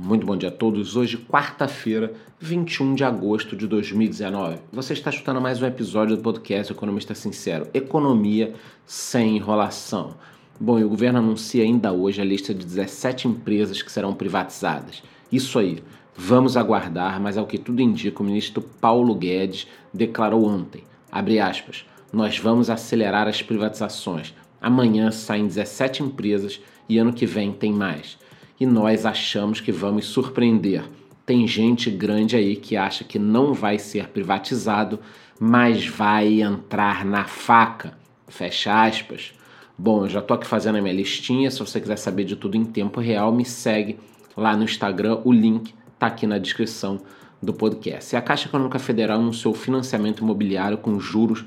Muito bom dia a todos. Hoje, quarta-feira, 21 de agosto de 2019. Você está escutando mais um episódio do podcast Economista Sincero: Economia sem enrolação. Bom, e o governo anuncia ainda hoje a lista de 17 empresas que serão privatizadas. Isso aí, vamos aguardar, mas ao que tudo indica, o ministro Paulo Guedes declarou ontem, abre aspas, nós vamos acelerar as privatizações. Amanhã saem 17 empresas e ano que vem tem mais e nós achamos que vamos surpreender. Tem gente grande aí que acha que não vai ser privatizado, mas vai entrar na faca. Fecha aspas. Bom, eu já tô aqui fazendo a minha listinha. Se você quiser saber de tudo em tempo real, me segue lá no Instagram. O link tá aqui na descrição do podcast. E a Caixa Econômica Federal anunciou financiamento imobiliário com juros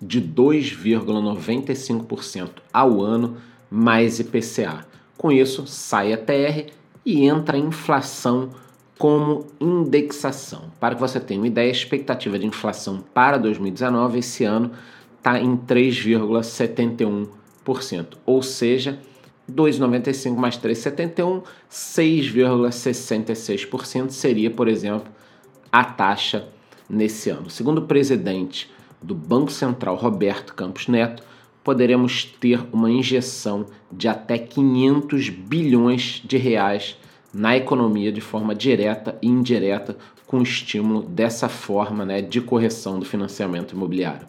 de 2,95% ao ano mais IPCA. Com isso, sai a TR e entra a inflação como indexação. Para que você tenha uma ideia, a expectativa de inflação para 2019 esse ano está em 3,71%, ou seja, 2,95 mais 3,71, 6,66% seria, por exemplo, a taxa nesse ano. Segundo o presidente do Banco Central, Roberto Campos Neto, poderemos ter uma injeção de até 500 bilhões de reais na economia de forma direta e indireta com estímulo dessa forma né, de correção do financiamento imobiliário.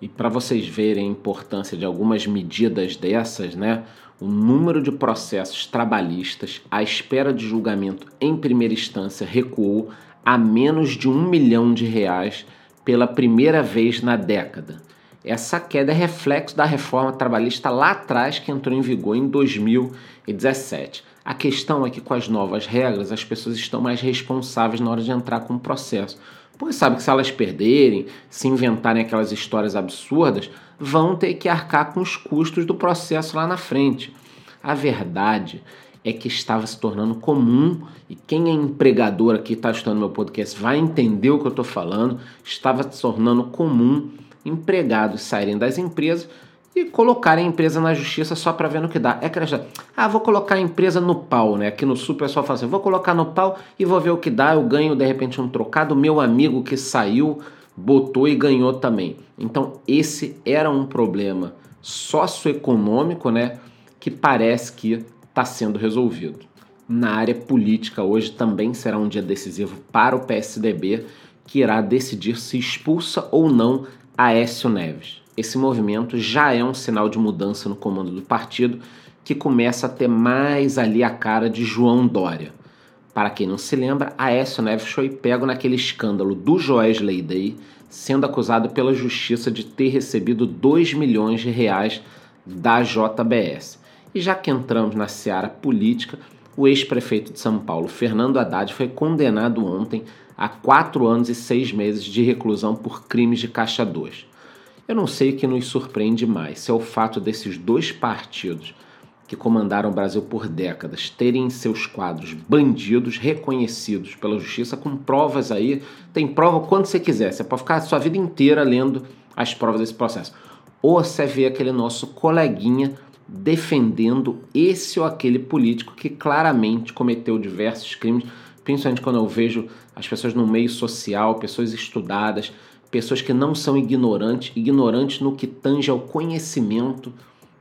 E para vocês verem a importância de algumas medidas dessas, né, o número de processos trabalhistas à espera de julgamento em primeira instância recuou a menos de um milhão de reais pela primeira vez na década. Essa queda é reflexo da reforma trabalhista lá atrás que entrou em vigor em 2017. A questão é que com as novas regras as pessoas estão mais responsáveis na hora de entrar com o processo. Pois sabe que se elas perderem, se inventarem aquelas histórias absurdas, vão ter que arcar com os custos do processo lá na frente. A verdade é que estava se tornando comum, e quem é empregador aqui está estudando meu podcast vai entender o que eu estou falando, estava se tornando comum empregados saírem das empresas e colocarem a empresa na justiça só para ver no que dá. É aquela ah, vou colocar a empresa no pau, né? Aqui no sul o pessoal fala assim, vou colocar no pau e vou ver o que dá, eu ganho de repente um trocado, meu amigo que saiu botou e ganhou também. Então esse era um problema socioeconômico, né? Que parece que está sendo resolvido. Na área política hoje também será um dia decisivo para o PSDB, que irá decidir se expulsa ou não Aécio Neves. Esse movimento já é um sinal de mudança no comando do partido que começa a ter mais ali a cara de João Dória. Para quem não se lembra, Aécio Neves foi pego naquele escândalo do Joesley Day, sendo acusado pela justiça de ter recebido 2 milhões de reais da JBS. E já que entramos na seara política, o ex-prefeito de São Paulo, Fernando Haddad, foi condenado ontem a quatro anos e seis meses de reclusão por crimes de caixa 2. Eu não sei o que nos surpreende mais, se é o fato desses dois partidos que comandaram o Brasil por décadas terem em seus quadros bandidos reconhecidos pela justiça com provas aí, tem prova quando você quiser, você pode ficar a sua vida inteira lendo as provas desse processo. Ou você vê aquele nosso coleguinha defendendo esse ou aquele político que claramente cometeu diversos crimes, principalmente quando eu vejo as pessoas no meio social, pessoas estudadas, pessoas que não são ignorantes, ignorantes no que tange ao conhecimento,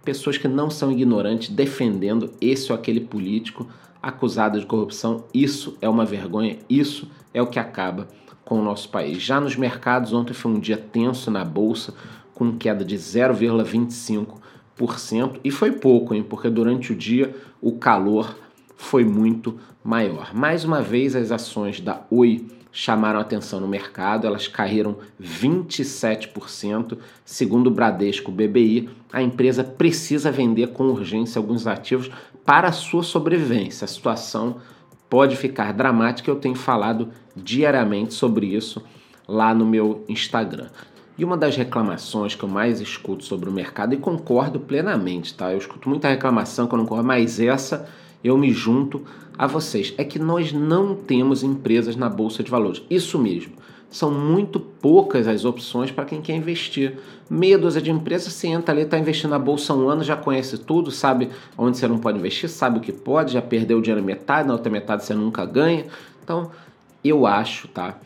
pessoas que não são ignorantes defendendo esse ou aquele político acusado de corrupção. Isso é uma vergonha, isso é o que acaba com o nosso país. Já nos mercados, ontem foi um dia tenso na bolsa, com queda de 0,25%, e foi pouco, hein? Porque durante o dia o calor foi muito maior. Mais uma vez, as ações da Oi chamaram atenção no mercado, elas caíram 27%. Segundo o Bradesco BBI, a empresa precisa vender com urgência alguns ativos para a sua sobrevivência. A situação pode ficar dramática, eu tenho falado diariamente sobre isso lá no meu Instagram. E uma das reclamações que eu mais escuto sobre o mercado, e concordo plenamente, tá? Eu escuto muita reclamação que eu não concordo, mas essa eu me junto a vocês. É que nós não temos empresas na Bolsa de Valores. Isso mesmo. são muito poucas as opções para quem quer investir. Meia dúzia de empresas, você entra ali, está investindo na bolsa há um ano, já conhece tudo, sabe onde você não pode investir, sabe o que pode, já perdeu o dinheiro metade, na outra metade você nunca ganha. Então, eu acho, tá?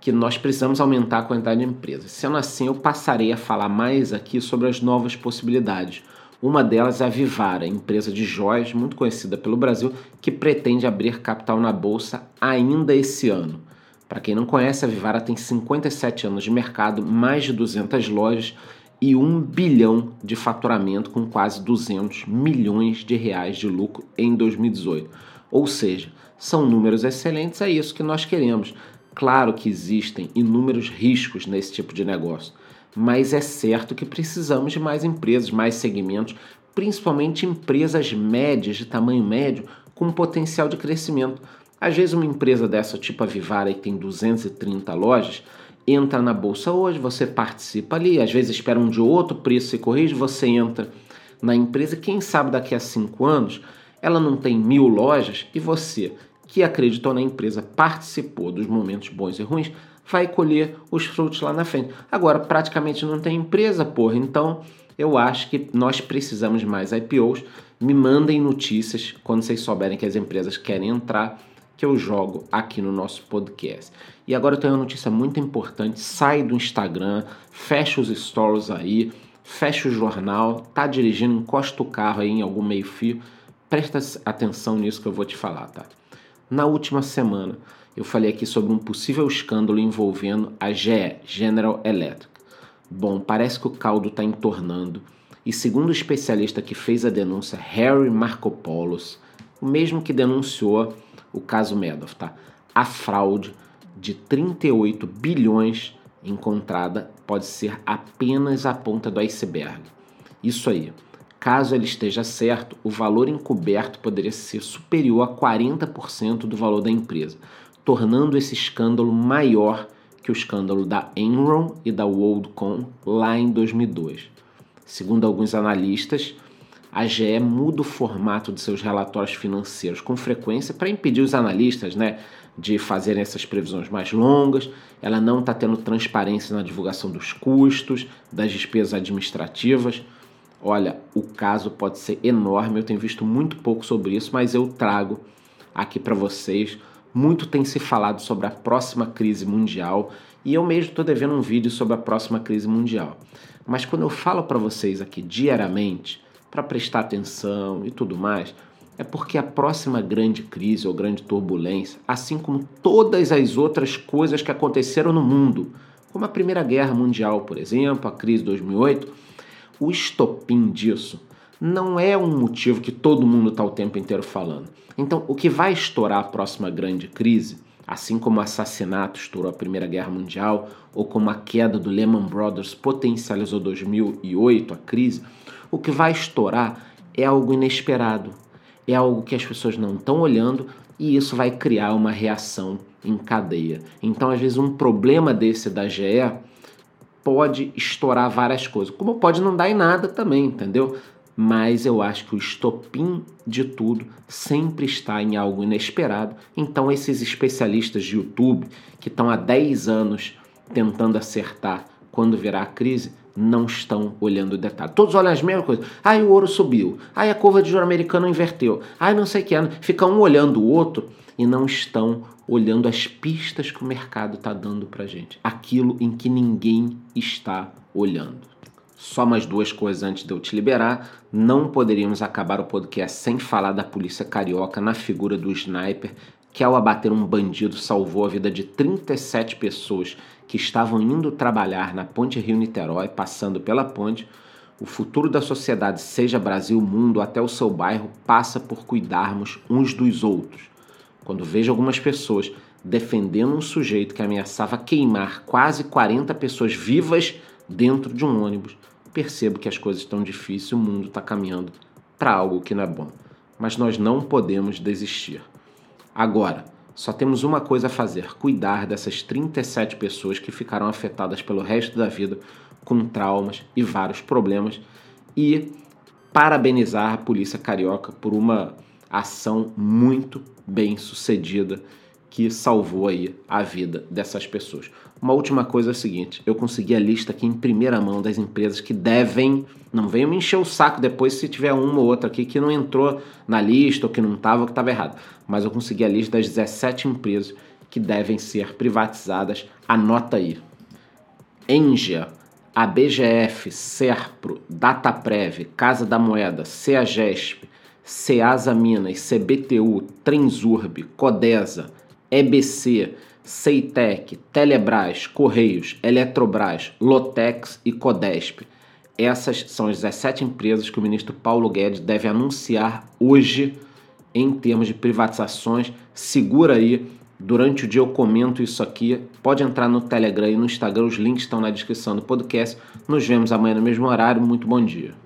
Que nós precisamos aumentar a quantidade de empresas. Sendo assim, eu passarei a falar mais aqui sobre as novas possibilidades. Uma delas é a Vivara, empresa de joias muito conhecida pelo Brasil, que pretende abrir capital na bolsa ainda esse ano. Para quem não conhece, a Vivara tem 57 anos de mercado, mais de 200 lojas e 1 bilhão de faturamento com quase 200 milhões de reais de lucro em 2018. Ou seja, são números excelentes, é isso que nós queremos. Claro que existem inúmeros riscos nesse tipo de negócio, mas é certo que precisamos de mais empresas, mais segmentos, principalmente empresas médias, de tamanho médio, com potencial de crescimento. Às vezes uma empresa dessa, tipo a Vivara, que tem 230 lojas, entra na bolsa hoje, você participa ali, às vezes espera um de outro preço se corrige, você entra na empresa, quem sabe daqui a cinco anos ela não tem mil lojas e você, que acreditou na empresa, participou dos momentos bons e ruins, vai colher os frutos lá na frente. Agora, praticamente não tem empresa, porra, então eu acho que nós precisamos mais IPOs. Me mandem notícias quando vocês souberem que as empresas querem entrar que eu jogo aqui no nosso podcast. E agora eu tenho uma notícia muito importante: sai do Instagram, fecha os stories aí, fecha o jornal, tá dirigindo, encosta o carro aí em algum meio-fio. Presta atenção nisso que eu vou te falar, tá? Na última semana, eu falei aqui sobre um possível escândalo envolvendo a GE, General Electric. Bom, parece que o caldo está entornando. E segundo o especialista que fez a denúncia, Harry Markopoulos, o mesmo que denunciou o caso Madoff, tá? A fraude de 38 bilhões encontrada pode ser apenas a ponta do iceberg. Isso aí. Caso ele esteja certo, o valor encoberto poderia ser superior a 40% do valor da empresa, tornando esse escândalo maior que o escândalo da Enron e da WorldCom lá em 2002. Segundo alguns analistas, a GE muda o formato de seus relatórios financeiros com frequência para impedir os analistas né, de fazerem essas previsões mais longas. Ela não está tendo transparência na divulgação dos custos, das despesas administrativas. Olha, o caso pode ser enorme. Eu tenho visto muito pouco sobre isso, mas eu trago aqui para vocês. Muito tem se falado sobre a próxima crise mundial e eu mesmo estou devendo um vídeo sobre a próxima crise mundial. Mas quando eu falo para vocês aqui diariamente, para prestar atenção e tudo mais, é porque a próxima grande crise ou grande turbulência, assim como todas as outras coisas que aconteceram no mundo, como a Primeira Guerra Mundial, por exemplo, a crise de 2008, o estopim disso não é um motivo que todo mundo está o tempo inteiro falando. Então, o que vai estourar a próxima grande crise, assim como o assassinato estourou a Primeira Guerra Mundial, ou como a queda do Lehman Brothers potencializou 2008, a crise, o que vai estourar é algo inesperado, é algo que as pessoas não estão olhando e isso vai criar uma reação em cadeia. Então, às vezes, um problema desse da GE pode estourar várias coisas, como pode não dar em nada também, entendeu? Mas eu acho que o estopim de tudo sempre está em algo inesperado. Então, esses especialistas de YouTube que estão há 10 anos tentando acertar quando virar a crise, não estão olhando o detalhe. Todos olham as mesmas coisas. Aí o ouro subiu. Aí a curva de juro americano inverteu. Aí não sei o que. Fica um olhando o outro e não estão olhando as pistas que o mercado está dando para gente. Aquilo em que ninguém está olhando. Só mais duas coisas antes de eu te liberar. Não poderíamos acabar o podcast sem falar da polícia carioca na figura do sniper que ao abater um bandido salvou a vida de 37 pessoas que estavam indo trabalhar na Ponte Rio-Niterói, passando pela ponte. O futuro da sociedade, seja Brasil, mundo, até o seu bairro, passa por cuidarmos uns dos outros. Quando vejo algumas pessoas defendendo um sujeito que ameaçava queimar quase 40 pessoas vivas dentro de um ônibus, percebo que as coisas estão difíceis, o mundo está caminhando para algo que não é bom. Mas nós não podemos desistir. Agora, só temos uma coisa a fazer: cuidar dessas 37 pessoas que ficaram afetadas pelo resto da vida com traumas e vários problemas e parabenizar a polícia carioca por uma ação muito bem sucedida que salvou aí a vida dessas pessoas. Uma última coisa é a seguinte: eu consegui a lista aqui em primeira mão das empresas que devem. Não venham me encher o saco depois se tiver uma ou outra aqui que não entrou na lista ou que não estava que estava errado. Mas eu consegui a lista das 17 empresas que devem ser privatizadas. Anota aí. Engia, a BGF, Serpro, Dataprev, Casa da Moeda, CEAGESP, Ceasa Minas, CBTU, Transurb, Codesa, EBC, Ceitec, Telebrás, Correios, Eletrobras, Lotex e Codesp. Essas são as 17 empresas que o ministro Paulo Guedes deve anunciar hoje em termos de privatizações. Segura aí, durante o dia eu comento isso aqui. Pode entrar no Telegram e no Instagram, os links estão na descrição do podcast. Nos vemos amanhã no mesmo horário. Muito bom dia.